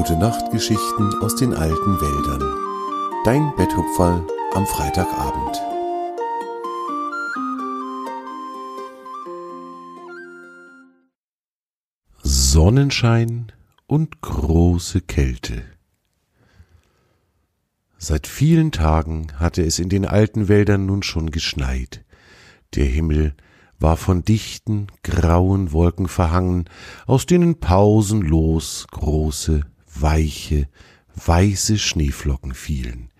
Gute Nachtgeschichten aus den alten Wäldern. Dein Betthupferl am Freitagabend. Sonnenschein und große Kälte. Seit vielen Tagen hatte es in den alten Wäldern nun schon geschneit. Der Himmel war von dichten, grauen Wolken verhangen, aus denen pausenlos große, weiche, weiße Schneeflocken fielen.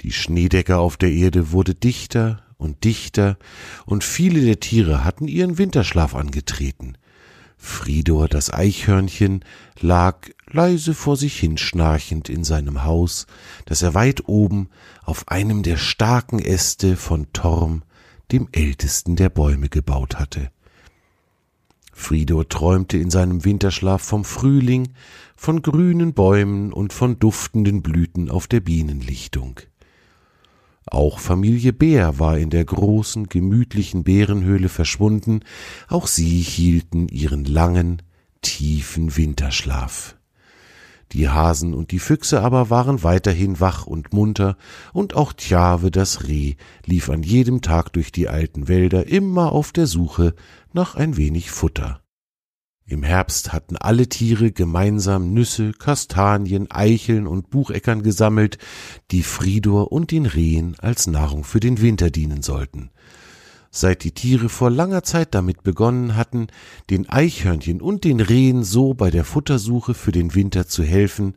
Die Schneedecke auf der Erde wurde dichter und dichter, und viele der Tiere hatten ihren Winterschlaf angetreten. Fridor das Eichhörnchen lag leise vor sich hinschnarchend in seinem Haus, das er weit oben auf einem der starken Äste von Torm, dem ältesten der Bäume, gebaut hatte. Fridor träumte in seinem Winterschlaf vom Frühling, von grünen Bäumen und von duftenden Blüten auf der Bienenlichtung. Auch Familie Bär war in der großen, gemütlichen Bärenhöhle verschwunden, auch sie hielten ihren langen, tiefen Winterschlaf. Die Hasen und die Füchse aber waren weiterhin wach und munter, und auch Tjave das Reh lief an jedem Tag durch die alten Wälder immer auf der Suche nach ein wenig Futter. Im Herbst hatten alle Tiere gemeinsam Nüsse, Kastanien, Eicheln und Bucheckern gesammelt, die Fridor und den Rehen als Nahrung für den Winter dienen sollten. Seit die Tiere vor langer Zeit damit begonnen hatten, den Eichhörnchen und den Rehen so bei der Futtersuche für den Winter zu helfen,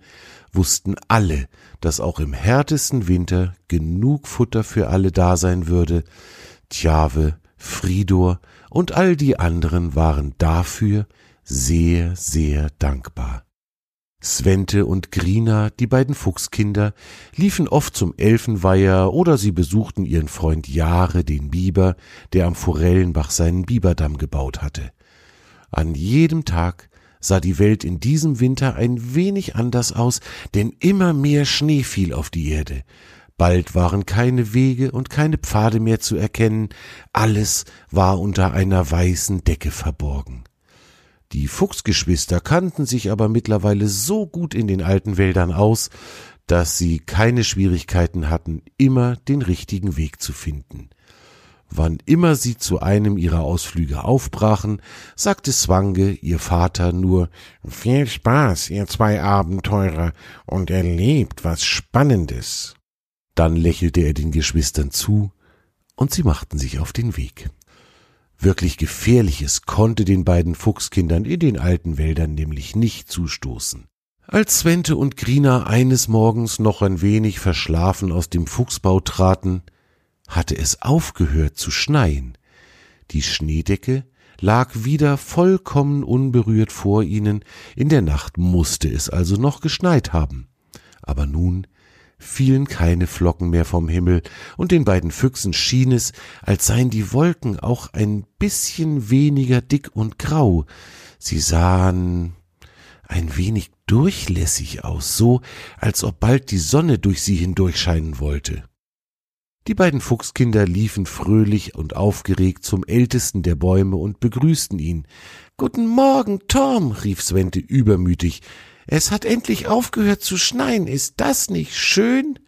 wussten alle, dass auch im härtesten Winter genug Futter für alle da sein würde. Tjave, Fridor und all die anderen waren dafür sehr, sehr dankbar. Svente und Grina, die beiden Fuchskinder, liefen oft zum Elfenweiher oder sie besuchten ihren Freund Jahre, den Biber, der am Forellenbach seinen Biberdamm gebaut hatte. An jedem Tag sah die Welt in diesem Winter ein wenig anders aus, denn immer mehr Schnee fiel auf die Erde. Bald waren keine Wege und keine Pfade mehr zu erkennen, alles war unter einer weißen Decke verborgen. Die Fuchsgeschwister kannten sich aber mittlerweile so gut in den alten Wäldern aus, dass sie keine Schwierigkeiten hatten, immer den richtigen Weg zu finden. Wann immer sie zu einem ihrer Ausflüge aufbrachen, sagte Swange, ihr Vater, nur Viel Spaß, ihr zwei Abenteurer, und erlebt was Spannendes. Dann lächelte er den Geschwistern zu, und sie machten sich auf den Weg. Wirklich Gefährliches konnte den beiden Fuchskindern in den alten Wäldern nämlich nicht zustoßen. Als Svente und Grina eines Morgens noch ein wenig verschlafen aus dem Fuchsbau traten, hatte es aufgehört zu schneien. Die Schneedecke lag wieder vollkommen unberührt vor ihnen, in der Nacht musste es also noch geschneit haben. Aber nun fielen keine Flocken mehr vom Himmel, und den beiden Füchsen schien es, als seien die Wolken auch ein bisschen weniger dick und grau. Sie sahen ein wenig durchlässig aus, so als ob bald die Sonne durch sie hindurchscheinen wollte. Die beiden Fuchskinder liefen fröhlich und aufgeregt zum ältesten der Bäume und begrüßten ihn. Guten Morgen, Tom, rief Svente übermütig. Es hat endlich aufgehört zu schneien. Ist das nicht schön?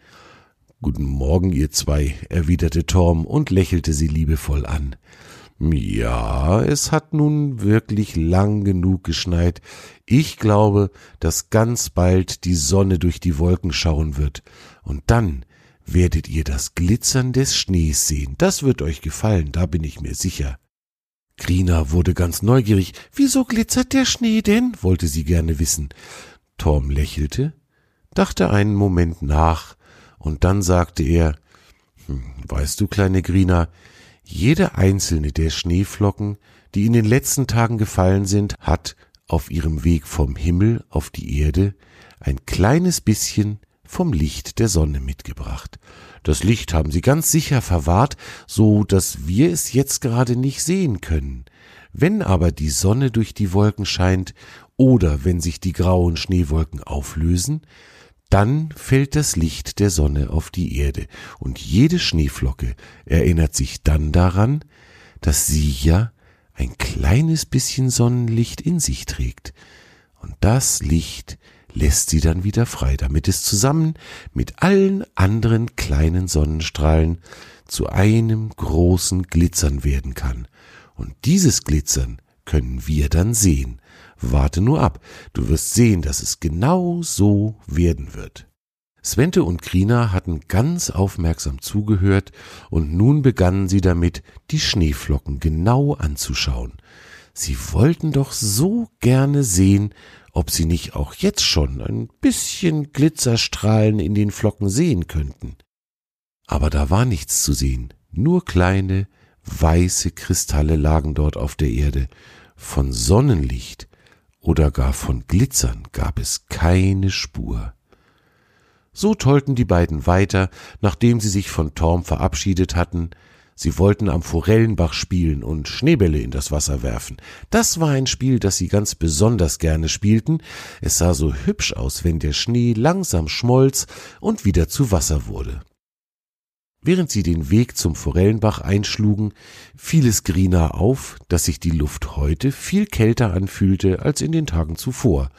Guten Morgen, ihr zwei, erwiderte Torm und lächelte sie liebevoll an. Ja, es hat nun wirklich lang genug geschneit. Ich glaube, dass ganz bald die Sonne durch die Wolken schauen wird. Und dann werdet ihr das Glitzern des Schnees sehen. Das wird euch gefallen, da bin ich mir sicher. Grina wurde ganz neugierig. Wieso glitzert der Schnee denn? wollte sie gerne wissen. Torm lächelte, dachte einen Moment nach, und dann sagte er hm, Weißt du, kleine Grina, jede einzelne der Schneeflocken, die in den letzten Tagen gefallen sind, hat auf ihrem Weg vom Himmel auf die Erde ein kleines bisschen vom Licht der Sonne mitgebracht. Das Licht haben sie ganz sicher verwahrt, so dass wir es jetzt gerade nicht sehen können. Wenn aber die Sonne durch die Wolken scheint oder wenn sich die grauen Schneewolken auflösen, dann fällt das Licht der Sonne auf die Erde, und jede Schneeflocke erinnert sich dann daran, dass sie ja ein kleines bisschen Sonnenlicht in sich trägt, und das Licht lässt sie dann wieder frei, damit es zusammen mit allen anderen kleinen Sonnenstrahlen zu einem großen Glitzern werden kann. Und dieses Glitzern können wir dann sehen. Warte nur ab, du wirst sehen, dass es genau so werden wird. Svente und Krina hatten ganz aufmerksam zugehört, und nun begannen sie damit, die Schneeflocken genau anzuschauen. Sie wollten doch so gerne sehen, ob sie nicht auch jetzt schon ein bisschen Glitzerstrahlen in den Flocken sehen könnten. Aber da war nichts zu sehen, nur kleine, weiße Kristalle lagen dort auf der Erde. Von Sonnenlicht oder gar von Glitzern gab es keine Spur. So tollten die beiden weiter, nachdem sie sich von Torm verabschiedet hatten. Sie wollten am Forellenbach spielen und Schneebälle in das Wasser werfen. Das war ein Spiel, das sie ganz besonders gerne spielten. Es sah so hübsch aus, wenn der Schnee langsam schmolz und wieder zu Wasser wurde. Während sie den Weg zum Forellenbach einschlugen, fiel es Grina auf, dass sich die Luft heute viel kälter anfühlte als in den Tagen zuvor.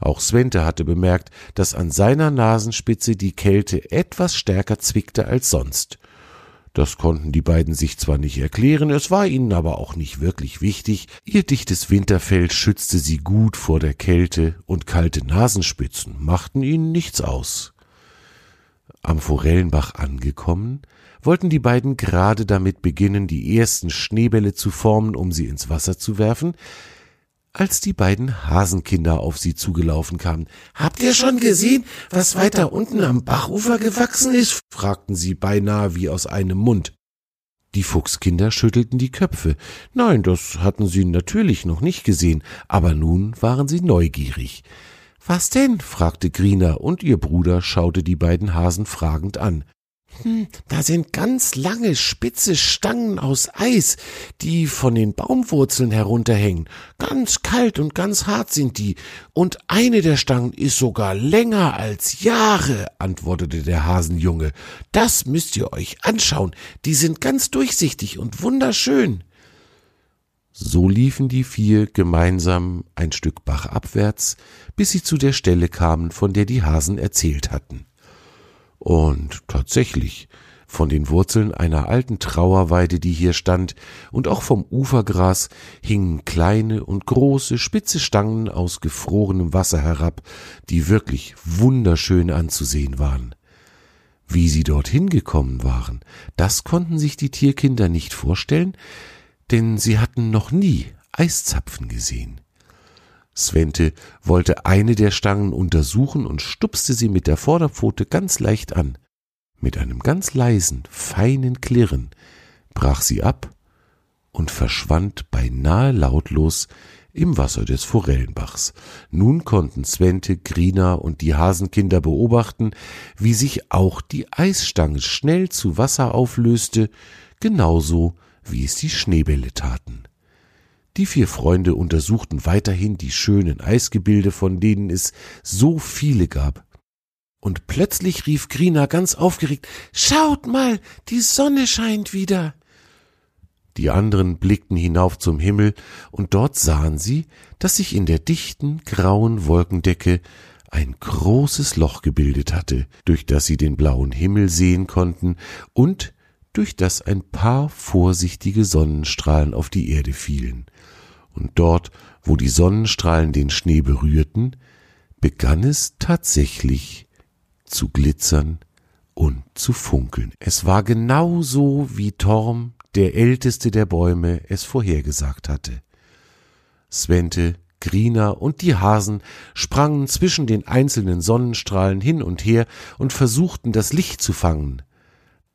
Auch Svente hatte bemerkt, dass an seiner Nasenspitze die Kälte etwas stärker zwickte als sonst. Das konnten die beiden sich zwar nicht erklären, es war ihnen aber auch nicht wirklich wichtig, ihr dichtes Winterfell schützte sie gut vor der Kälte, und kalte Nasenspitzen machten ihnen nichts aus. Am Forellenbach angekommen, wollten die beiden gerade damit beginnen, die ersten Schneebälle zu formen, um sie ins Wasser zu werfen, als die beiden Hasenkinder auf sie zugelaufen kamen. Habt ihr schon gesehen, was weiter unten am Bachufer gewachsen ist? fragten sie beinahe wie aus einem Mund. Die Fuchskinder schüttelten die Köpfe. Nein, das hatten sie natürlich noch nicht gesehen, aber nun waren sie neugierig. Was denn? fragte Grina, und ihr Bruder schaute die beiden Hasen fragend an. Hm, da sind ganz lange, spitze Stangen aus Eis, die von den Baumwurzeln herunterhängen. Ganz kalt und ganz hart sind die, und eine der Stangen ist sogar länger als Jahre, antwortete der Hasenjunge. Das müsst ihr euch anschauen, die sind ganz durchsichtig und wunderschön. So liefen die vier gemeinsam ein Stück bachabwärts, bis sie zu der Stelle kamen, von der die Hasen erzählt hatten. Und tatsächlich, von den Wurzeln einer alten Trauerweide, die hier stand, und auch vom Ufergras hingen kleine und große spitze Stangen aus gefrorenem Wasser herab, die wirklich wunderschön anzusehen waren. Wie sie dorthin gekommen waren, das konnten sich die Tierkinder nicht vorstellen, denn sie hatten noch nie Eiszapfen gesehen. Svente wollte eine der Stangen untersuchen und stupste sie mit der Vorderpfote ganz leicht an. Mit einem ganz leisen, feinen Klirren brach sie ab und verschwand beinahe lautlos im Wasser des Forellenbachs. Nun konnten Svente, Grina und die Hasenkinder beobachten, wie sich auch die Eisstange schnell zu Wasser auflöste, genauso wie es die Schneebälle taten. Die vier Freunde untersuchten weiterhin die schönen Eisgebilde, von denen es so viele gab. Und plötzlich rief Grina ganz aufgeregt Schaut mal, die Sonne scheint wieder. Die anderen blickten hinauf zum Himmel, und dort sahen sie, dass sich in der dichten, grauen Wolkendecke ein großes Loch gebildet hatte, durch das sie den blauen Himmel sehen konnten und durch das ein paar vorsichtige Sonnenstrahlen auf die Erde fielen und dort, wo die Sonnenstrahlen den Schnee berührten, begann es tatsächlich zu glitzern und zu funkeln. Es war genau so, wie Torm, der älteste der Bäume, es vorhergesagt hatte. Svente, Grina und die Hasen sprangen zwischen den einzelnen Sonnenstrahlen hin und her und versuchten das Licht zu fangen,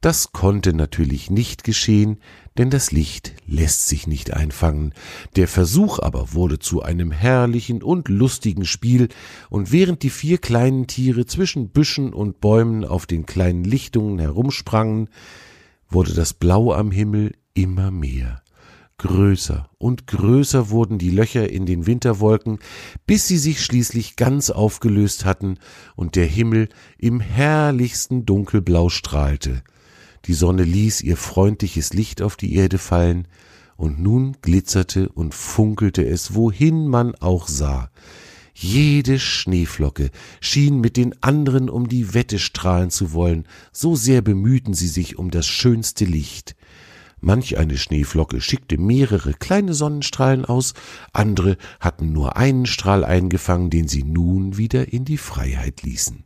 das konnte natürlich nicht geschehen, denn das Licht lässt sich nicht einfangen. Der Versuch aber wurde zu einem herrlichen und lustigen Spiel, und während die vier kleinen Tiere zwischen Büschen und Bäumen auf den kleinen Lichtungen herumsprangen, wurde das Blau am Himmel immer mehr. Größer und größer wurden die Löcher in den Winterwolken, bis sie sich schließlich ganz aufgelöst hatten und der Himmel im herrlichsten Dunkelblau strahlte die Sonne ließ ihr freundliches Licht auf die Erde fallen, und nun glitzerte und funkelte es, wohin man auch sah. Jede Schneeflocke schien mit den anderen um die Wette strahlen zu wollen, so sehr bemühten sie sich um das schönste Licht. Manch eine Schneeflocke schickte mehrere kleine Sonnenstrahlen aus, andere hatten nur einen Strahl eingefangen, den sie nun wieder in die Freiheit ließen.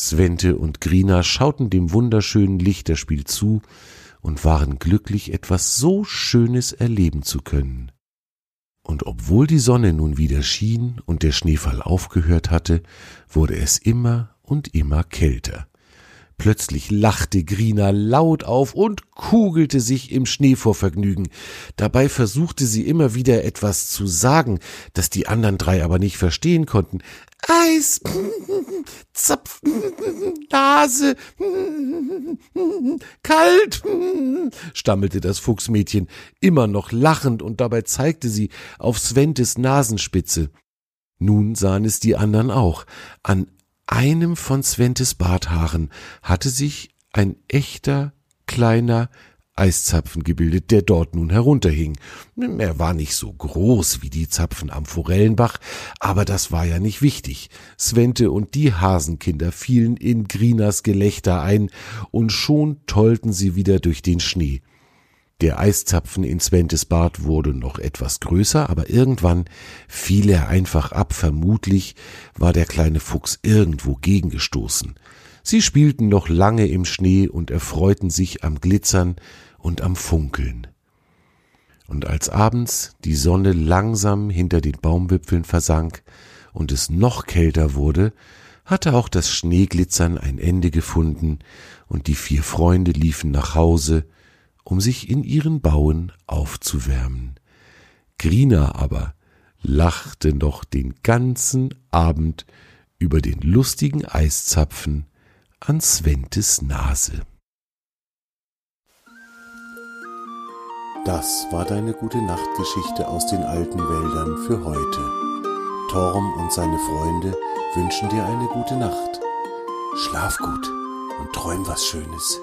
Svente und Grina schauten dem wunderschönen Lichterspiel zu und waren glücklich, etwas so Schönes erleben zu können. Und obwohl die Sonne nun wieder schien und der Schneefall aufgehört hatte, wurde es immer und immer kälter. Plötzlich lachte Grina laut auf und kugelte sich im Schnee vor Vergnügen. Dabei versuchte sie immer wieder etwas zu sagen, das die anderen drei aber nicht verstehen konnten. Eis, Zapf, Nase, kalt, stammelte das Fuchsmädchen, immer noch lachend, und dabei zeigte sie auf Sventes Nasenspitze. Nun sahen es die anderen auch. An einem von Sventes Barthaaren hatte sich ein echter kleiner Eiszapfen gebildet, der dort nun herunterhing. Er war nicht so groß wie die Zapfen am Forellenbach, aber das war ja nicht wichtig. Svente und die Hasenkinder fielen in Grinas Gelächter ein, und schon tollten sie wieder durch den Schnee. Der Eiszapfen in Sventes Bart wurde noch etwas größer, aber irgendwann fiel er einfach ab. Vermutlich war der kleine Fuchs irgendwo gegengestoßen. Sie spielten noch lange im Schnee und erfreuten sich am Glitzern und am Funkeln. Und als abends die Sonne langsam hinter den Baumwipfeln versank und es noch kälter wurde, hatte auch das Schneeglitzern ein Ende gefunden, und die vier Freunde liefen nach Hause, um sich in ihren Bauen aufzuwärmen. Grina aber lachte noch den ganzen Abend über den lustigen Eiszapfen an Sventes Nase. Das war deine gute Nachtgeschichte aus den alten Wäldern für heute. Torm und seine Freunde wünschen dir eine gute Nacht. Schlaf gut und träum was Schönes.